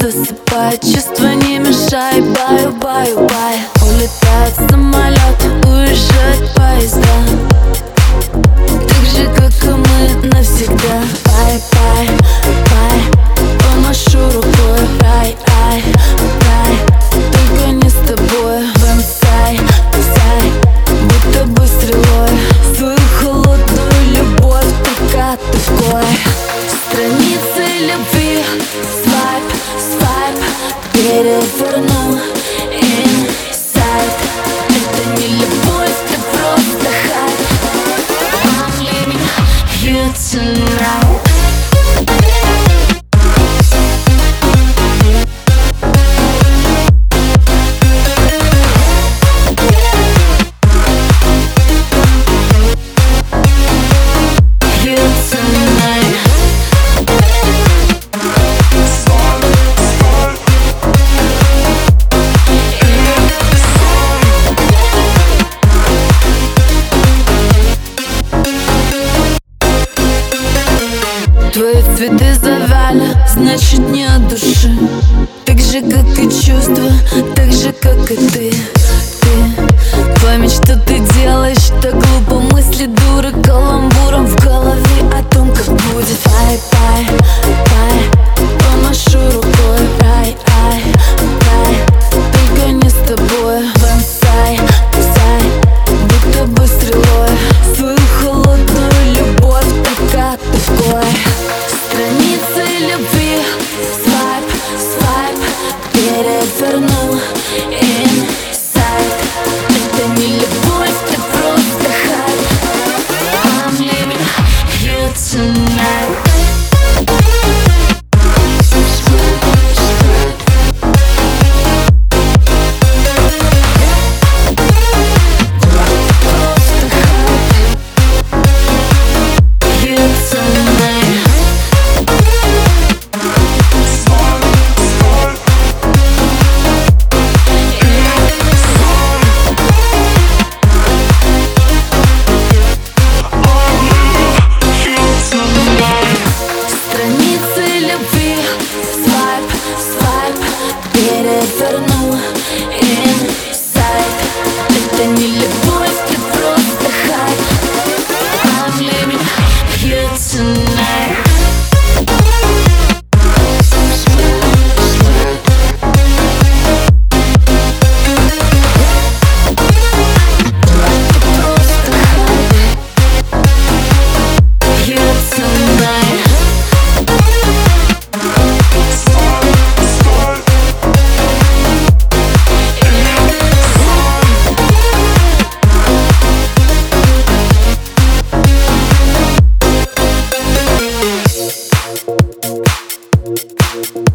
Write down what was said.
Засыпай, чувства не мешай, баю, баю, бай. Улетает самолет, it's a Твои цветы завяли, значит не от души. Так же, как и чувства, так же, как и ты. Ты, память, что ты делаешь так глупо Мысли дуры каламбуром Переверну Инсайд. Это не любовь, ты просто хайп. I'm leaving you tonight we'll